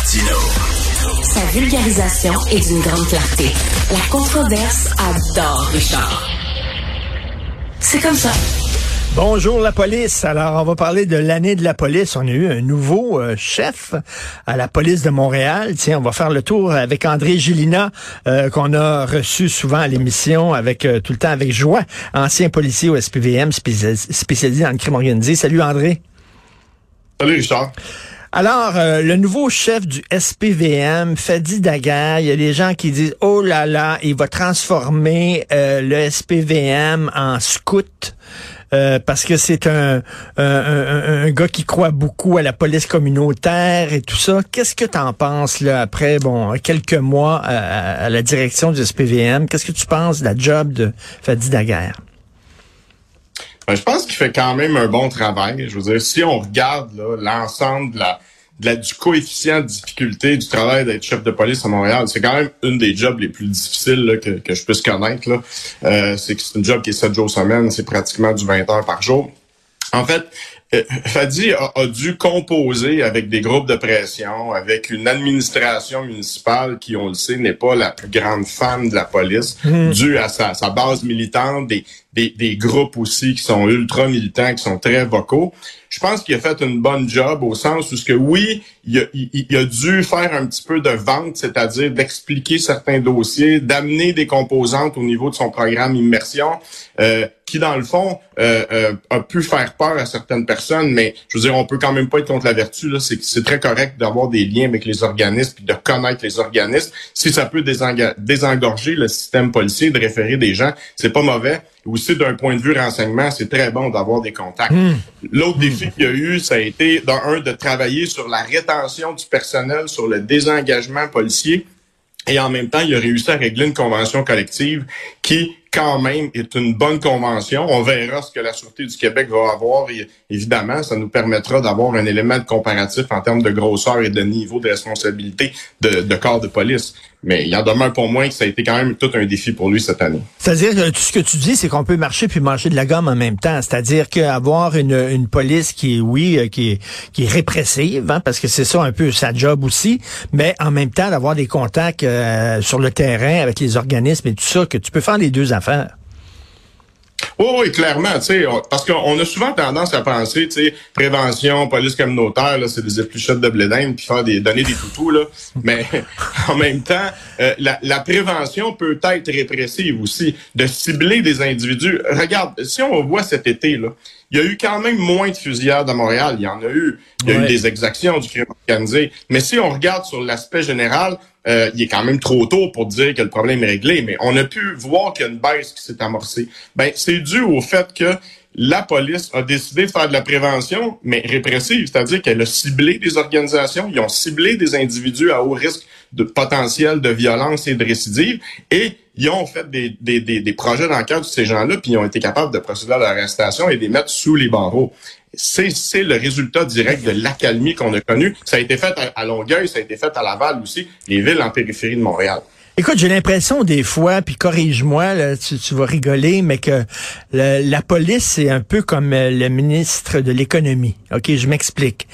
Martino. Sa vulgarisation est d'une grande clarté. La controverse adore Richard. C'est comme ça. Bonjour la police. Alors, on va parler de l'année de la police. On a eu un nouveau euh, chef à la police de Montréal. Tiens, on va faire le tour avec André Gélina, euh, qu'on a reçu souvent à l'émission avec euh, tout le temps avec joie, ancien policier au SPVM spécialisé dans le crime organisé. Salut André. Salut Richard. Alors, le nouveau chef du SPVM, Fadi Daguerre, il y a des gens qui disent, oh là là, il va transformer le SPVM en scout. Euh, parce que c'est un, un, gars qui croit beaucoup à la police communautaire et tout ça. Qu'est-ce que tu en penses là après bon quelques mois à, la direction du SPVM Qu'est-ce que tu penses de la job de Fadi Daguerre ben, je pense qu'il fait quand même un bon travail. Je veux dire, si on regarde l'ensemble de la du coefficient de difficulté du travail d'être chef de police à Montréal, c'est quand même une des jobs les plus difficiles que, que je puisse connaître. Là. Euh, c'est que c'est une job qui est 7 jours semaine, c'est pratiquement du 20 heures par jour. En fait, euh, Fadi a, dû composer avec des groupes de pression, avec une administration municipale qui, on le sait, n'est pas la plus grande fan de la police, mmh. due à sa, sa base militante, des, des, des, groupes aussi qui sont ultra militants, qui sont très vocaux je pense qu'il a fait une bonne job au sens où ce que oui, il a, il, a dû faire un petit peu de vente, c'est-à-dire d'expliquer certains dossiers, d'amener des composantes au niveau de son programme immersion, euh, qui dans le fond euh, euh, a pu faire peur à certaines personnes, mais je veux dire, on peut quand même pas être contre la vertu. Là, c'est très correct d'avoir des liens avec les organismes, puis de connaître les organismes. Si ça peut désengorger le système policier, de référer des gens, c'est pas mauvais. Aussi, d'un point de vue renseignement, c'est très bon d'avoir des contacts. Hmm. L'autre défi qu'il y a eu, ça a été, dans un, de travailler sur la rétention du personnel, sur le désengagement policier. Et en même temps, il a réussi à régler une convention collective qui quand même est une bonne convention. On verra ce que la Sûreté du Québec va avoir. Et évidemment, ça nous permettra d'avoir un élément de comparatif en termes de grosseur et de niveau de responsabilité de, de corps de police. Mais il en demeure pour moi que ça a été quand même tout un défi pour lui cette année. C'est-à-dire que tout ce que tu dis, c'est qu'on peut marcher puis manger de la gomme en même temps. C'est-à-dire qu'avoir une, une police qui est, oui, euh, qui est, qui est répressive, hein, parce que c'est ça un peu sa job aussi, mais en même temps d'avoir des contacts euh, sur le terrain avec les organismes et tout ça, que tu peux faire les deux affaires. Oui, oui, clairement, tu sais, parce qu'on a souvent tendance à penser, tu sais, prévention, police communautaire, là, c'est des épluchettes de blé puis faire des, donner des toutous, là. Mais en même temps, euh, la, la, prévention peut être répressive aussi, de cibler des individus. Regarde, si on voit cet été, là, il y a eu quand même moins de fusillades à Montréal. Il y en a eu. Il y a eu des exactions du crime organisé. Mais si on regarde sur l'aspect général, euh, il est quand même trop tôt pour dire que le problème est réglé. Mais on a pu voir qu'il y a une baisse qui s'est amorcée. Ben, c'est dû au fait que la police a décidé de faire de la prévention, mais répressive, c'est-à-dire qu'elle a ciblé des organisations, ils ont ciblé des individus à haut risque de potentiel de violence et de récidive, et ils ont fait des, des, des, des projets d'enquête de ces gens-là, puis ils ont été capables de procéder à l'arrestation et de les mettre sous les barreaux. C'est, le résultat direct de l'accalmie qu'on a connue. Ça a été fait à, à Longueuil, ça a été fait à Laval aussi, les villes en périphérie de Montréal. Écoute, j'ai l'impression des fois, puis corrige-moi, tu, tu, vas rigoler, mais que la police, c'est un peu comme euh, le ministre de l'économie. OK, je m'explique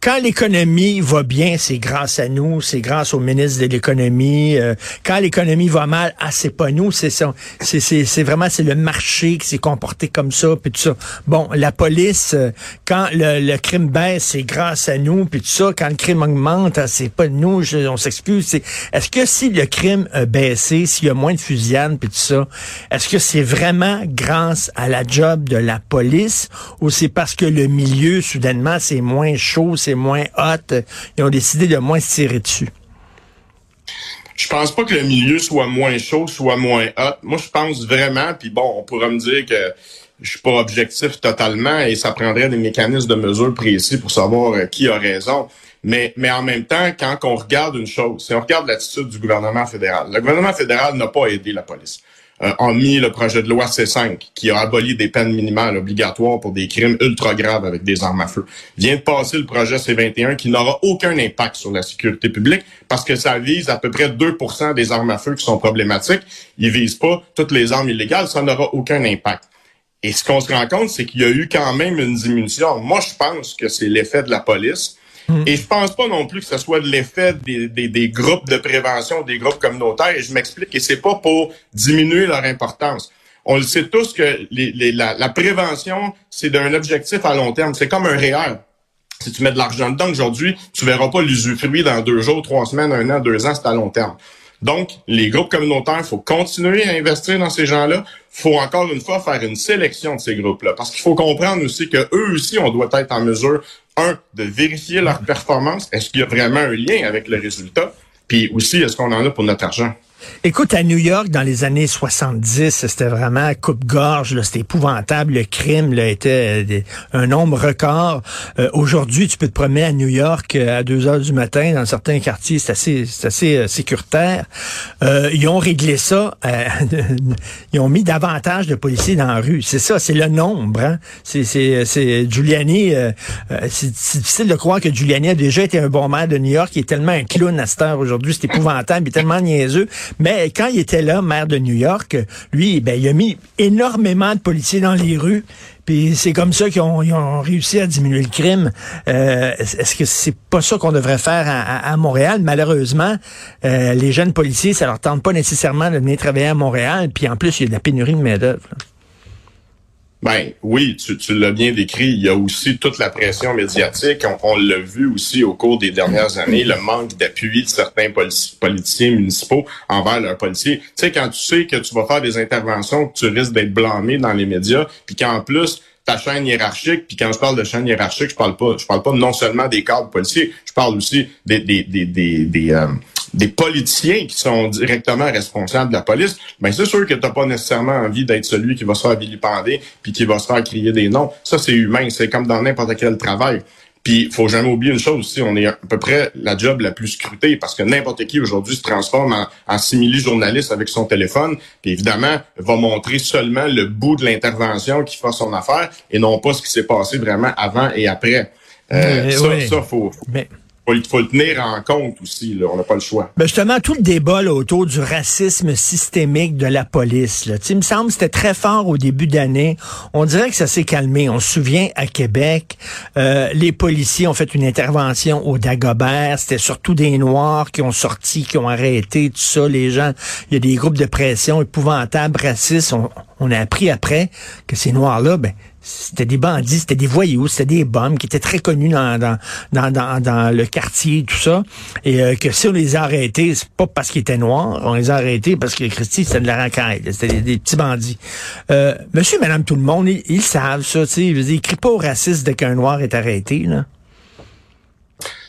quand l'économie va bien, c'est grâce à nous, c'est grâce au ministre de l'économie. Euh, quand l'économie va mal, ah c'est pas nous, c'est ça, c'est c'est vraiment c'est le marché qui s'est comporté comme ça, puis tout ça. Bon, la police, euh, quand le, crime baisse, c'est grâce à nous, puis tout ça. Quand le crime augmente, ah, c'est pas nous, on s'excuse. Est-ce que si le crime a baissé, s'il y a moins de fusillades, puis tout ça, est-ce que c'est vraiment grâce à la job de la police ou c'est parce que le milieu soudainement c'est moins chaud, moins hot. Ils ont décidé de moins se tirer dessus. Je pense pas que le milieu soit moins chaud, soit moins hot. Moi, je pense vraiment, puis bon, on pourrait me dire que je suis pas objectif totalement et ça prendrait des mécanismes de mesure précis pour savoir euh, qui a raison. Mais, mais en même temps, quand on regarde une chose, si on regarde l'attitude du gouvernement fédéral, le gouvernement fédéral n'a pas aidé la police euh, a mis le projet de loi C5 qui a aboli des peines minimales obligatoires pour des crimes ultra graves avec des armes à feu. Vient de passer le projet C21 qui n'aura aucun impact sur la sécurité publique parce que ça vise à peu près 2% des armes à feu qui sont problématiques. Il vise pas toutes les armes illégales, ça n'aura aucun impact. Et ce qu'on se rend compte, c'est qu'il y a eu quand même une diminution. Moi, je pense que c'est l'effet de la police Hmm. Et je pense pas non plus que ce soit de l'effet des, des, des, groupes de prévention, des groupes communautaires. Et je m'explique, et c'est pas pour diminuer leur importance. On le sait tous que les, les, la, la, prévention, c'est d'un objectif à long terme. C'est comme un réel. Si tu mets de l'argent dedans aujourd'hui, tu verras pas l'usufruit dans deux jours, trois semaines, un an, deux ans, c'est à long terme. Donc, les groupes communautaires, faut continuer à investir dans ces gens-là. Faut encore une fois faire une sélection de ces groupes-là. Parce qu'il faut comprendre aussi que eux aussi, on doit être en mesure, de vérifier leur performance. Est-ce qu'il y a vraiment un lien avec le résultat? Puis aussi, est-ce qu'on en a pour notre argent? Écoute, à New York, dans les années 70, c'était vraiment coupe-gorge, c'était épouvantable. Le crime là, était euh, un nombre record. Euh, aujourd'hui, tu peux te promener à New York euh, à 2 heures du matin dans certains quartiers, c'est assez, assez sécuritaire. ils ont réglé ça. ils ont mis davantage de policiers dans la rue. C'est ça, c'est le nombre. Hein? C'est, c'est, c'est Giuliani. c'est, difficile de croire que Giuliani a déjà été un bon maire de New York. Il est tellement un clown à cette heure aujourd'hui. C'est épouvantable. Il est tellement niaiseux. Mais quand il était là, maire de New York, lui, ben, il a mis énormément de policiers dans les rues. Puis c'est comme ça qu'ils ont, réussi à diminuer le crime. Euh, est-ce que c'est pas ça qu'on devrait faire à, Montréal? Malheureusement, euh, les jeunes policiers, ça leur tente pas nécessairement de venir travailler à Montréal. Puis en plus, il y a de la pénurie de main-d'œuvre. Ben oui, tu, tu l'as bien décrit. Il y a aussi toute la pression médiatique. On, l'a vu aussi au cours des dernières années, le manque d'appui de certains politiciens municipaux envers leurs policiers. Tu sais, quand tu sais que tu vas faire des interventions, que tu risques d'être blâmé dans les médias, puis qu'en plus, ta chaîne hiérarchique, puis quand je parle de chaîne hiérarchique, je parle pas, je parle pas non seulement des cadres policiers, je parle aussi des des des des, des, euh, des politiciens qui sont directement responsables de la police, ben c'est sûr que tu n'as pas nécessairement envie d'être celui qui va se faire vilipender puis qui va se faire crier des noms. Ça, c'est humain, c'est comme dans n'importe quel travail. Puis, faut jamais oublier une chose aussi, on est à peu près la job la plus scrutée parce que n'importe qui aujourd'hui se transforme en, en simili-journaliste avec son téléphone, puis évidemment va montrer seulement le bout de l'intervention qui fait son affaire et non pas ce qui s'est passé vraiment avant et après. Euh, ça, ça, faut, faut le tenir en compte aussi. Là. On n'a pas le choix. Ben justement, tout le débat autour du racisme systémique de la police. Là. Il me semble c'était très fort au début d'année. On dirait que ça s'est calmé. On se souvient à Québec, euh, les policiers ont fait une intervention au Dagobert. C'était surtout des Noirs qui ont sorti, qui ont arrêté, tout ça. Les gens, il y a des groupes de pression épouvantables, racistes. On, on a appris après que ces Noirs-là, ben, c'était des bandits, c'était des voyous, c'était des bombes qui étaient très connus dans, dans, dans, dans, le quartier, tout ça. Et euh, que si on les a arrêtés, c'est pas parce qu'ils étaient noirs, on les a arrêtés parce que Christy, c'était de la racaille, c'était des, petits bandits. Euh, monsieur madame tout le monde, ils, savent ça, tu sais. Ils crient pas au racisme dès qu'un noir est arrêté, là.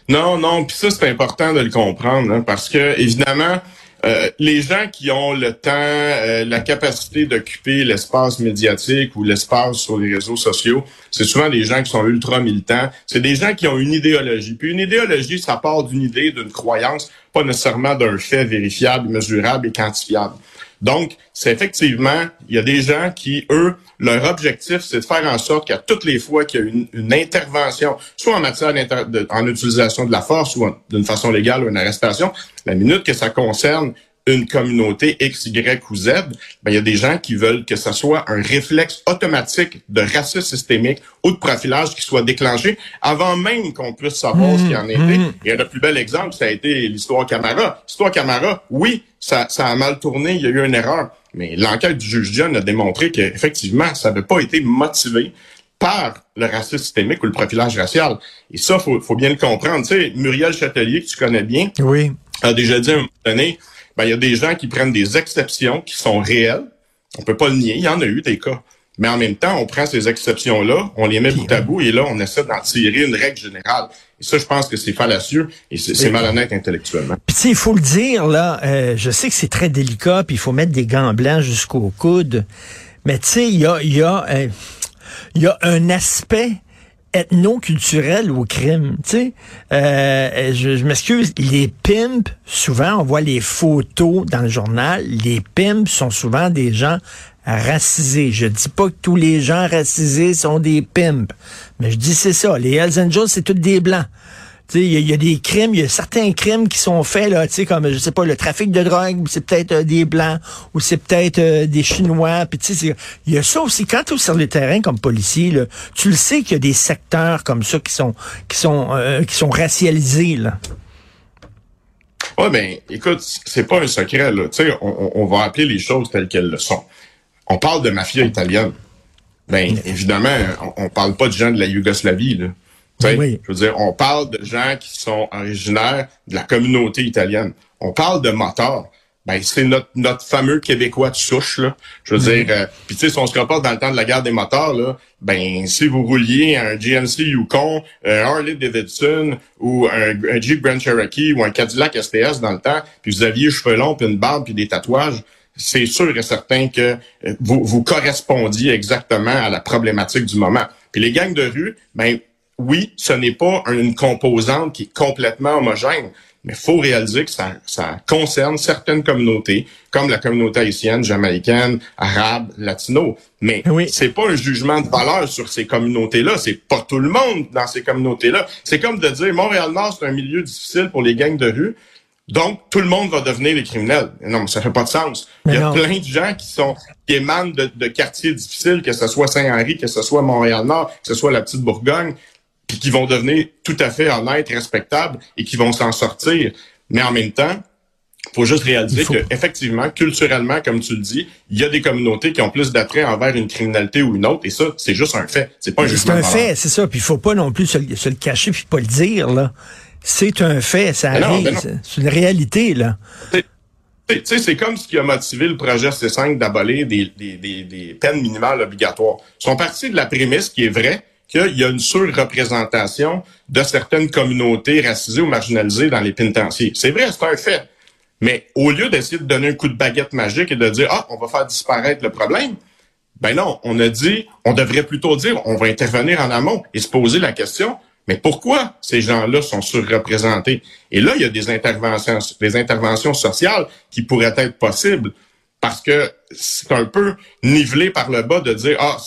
Non, non, puis ça, c'est important de le comprendre, hein, parce que, évidemment, euh, les gens qui ont le temps, euh, la capacité d'occuper l'espace médiatique ou l'espace sur les réseaux sociaux, c'est souvent des gens qui sont ultra militants. C'est des gens qui ont une idéologie. Puis une idéologie, ça part d'une idée, d'une croyance, pas nécessairement d'un fait vérifiable, mesurable et quantifiable. Donc, c'est effectivement, il y a des gens qui, eux, leur objectif, c'est de faire en sorte qu'à toutes les fois qu'il y a une, une intervention, soit en matière de, en utilisation de la force ou d'une façon légale ou une arrestation, la minute que ça concerne une communauté X, Y ou Z, ben, il y a des gens qui veulent que ce soit un réflexe automatique de racisme systémique ou de profilage qui soit déclenché avant même qu'on puisse savoir ce qui en était. Mmh. Et le plus bel exemple, ça a été l'histoire Camara. L'histoire Camara, oui, ça, ça a mal tourné, il y a eu une erreur. Mais l'enquête du juge John a démontré qu'effectivement, ça n'avait pas été motivé par le racisme systémique ou le profilage racial. Et ça, faut, faut bien le comprendre. Tu sais, Muriel Châtelier, que tu connais bien, oui. a déjà dit à un moment donné, ben, il y a des gens qui prennent des exceptions qui sont réelles. On peut pas le nier, il y en a eu des cas. Mais en même temps, on prend ces exceptions-là, on les met bout à bout et là, on essaie d'en tirer une règle générale. Et ça, je pense que c'est fallacieux et c'est malhonnête intellectuellement. Puis tu sais, il faut le dire, là, euh, je sais que c'est très délicat, puis il faut mettre des gants blancs jusqu'au coude. Mais tu sais, il y a, y, a, euh, y a un aspect ethno-culturel au crime. Tu sais, euh, je, je m'excuse, les pimps, souvent, on voit les photos dans le journal, les pimps sont souvent des gens racisés. Je dis pas que tous les gens racisés sont des pimps, mais je dis c'est ça. Les Hells Angels, c'est tous des blancs. Il y, a des crimes, il y a certains crimes qui sont faits, là, comme, je sais pas, le trafic de drogue, c'est peut-être euh, des Blancs, ou c'est peut-être euh, des Chinois. Puis il y a ça aussi. Quand tu es sur le terrain comme policier, tu le sais qu'il y a des secteurs comme ça qui sont qui sont euh, qui sont racialisés. Là. Oui, ben, écoute, c'est pas un secret, là. On, on, va appeler les choses telles qu'elles le sont. On parle de mafia italienne. Ben, évidemment, on, on parle pas de gens de la Yougoslavie, là. Oui. Je veux dire, on parle de gens qui sont originaires de la communauté italienne. On parle de motards. Ben, c'est notre, notre fameux Québécois de souche, là. Je veux dire, euh, puis tu sais, si on se reporte dans le temps de la guerre des motards, là, ben, si vous rouliez un GMC Yukon, un Harley Davidson, ou un, Jeep Grand Cherokee, ou un Cadillac STS dans le temps, puis vous aviez cheveux longs, puis une barbe, puis des tatouages, c'est sûr et certain que euh, vous, vous correspondiez exactement à la problématique du moment. Puis les gangs de rue, ben, oui, ce n'est pas une composante qui est complètement homogène, mais il faut réaliser que ça, ça, concerne certaines communautés, comme la communauté haïtienne, jamaïcaine, arabe, latino. Mais oui. c'est pas un jugement de valeur sur ces communautés-là. C'est pas tout le monde dans ces communautés-là. C'est comme de dire Montréal-Nord, c'est un milieu difficile pour les gangs de rue. Donc, tout le monde va devenir des criminels. Non, mais ça fait pas de sens. Il y a plein de gens qui sont qui émanent de, de quartiers difficiles, que ce soit Saint-Henri, que ce soit Montréal-Nord, que ce soit la petite Bourgogne, puis qui vont devenir tout à fait honnêtes, respectables et qui vont s'en sortir. Mais en même temps, faut juste réaliser qu'effectivement, que effectivement, culturellement, comme tu le dis, il y a des communautés qui ont plus d'attrait envers une criminalité ou une autre, et ça, c'est juste un fait. C'est pas un. C'est un fait, c'est ça. Puis il faut pas non plus se, le cacher puis pas le dire là. C'est un fait, ça arrive. C'est une réalité là. C'est comme ce qui a motivé le projet C5 d'abolir des, des, des, des peines minimales obligatoires. Ils sont partis de la prémisse qui est vraie, qu'il y a une surreprésentation de certaines communautés racisées ou marginalisées dans les pénitenciers. C'est vrai, c'est un fait. Mais au lieu d'essayer de donner un coup de baguette magique et de dire, ah, on va faire disparaître le problème, ben non, on a dit, on devrait plutôt dire, on va intervenir en amont et se poser la question, mais pourquoi ces gens-là sont surreprésentés? Et là, il y a des interventions, des interventions sociales qui pourraient être possibles parce que c'est un peu nivelé par le bas de dire ah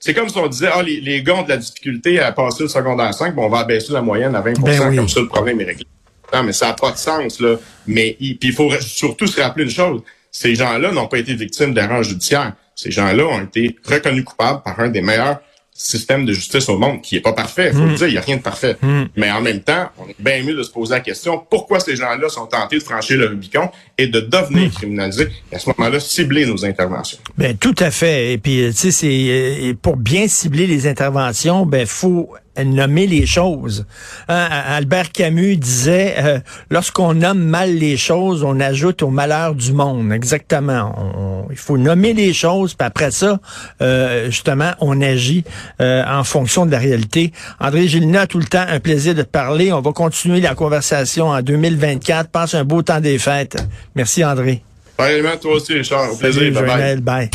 c'est comme si on disait ah les, les gars ont de la difficulté à passer le secondaire 5 bon on va abaisser la moyenne à 20% ben comme ça le problème est réglé. Non mais ça n'a pas de sens là. Mais puis il faut surtout se rappeler une chose, ces gens-là n'ont pas été victimes d'erreurs judiciaires. Ces gens-là ont été reconnus coupables par un des meilleurs système de justice au monde qui est pas parfait. Faut le hmm. dire, il y a rien de parfait. Hmm. Mais en même temps, on est bien mieux de se poser la question pourquoi ces gens-là sont tentés de franchir le Rubicon et de devenir hmm. criminalisés. Et à ce moment-là, cibler nos interventions? Ben tout à fait. Et puis, tu sais, c'est euh, pour bien cibler les interventions, ben faut nommer les choses. Hein, Albert Camus disait, euh, lorsqu'on nomme mal les choses, on ajoute au malheur du monde. Exactement. il faut nommer les choses, puis après ça, euh, justement, on agit euh, en fonction de la réalité. André Gélina, tout le temps, un plaisir de te parler. On va continuer la conversation en 2024. Passe un beau temps des fêtes. Merci, André. Pareillement, toi aussi, Richard. Au plaisir. bye. bye.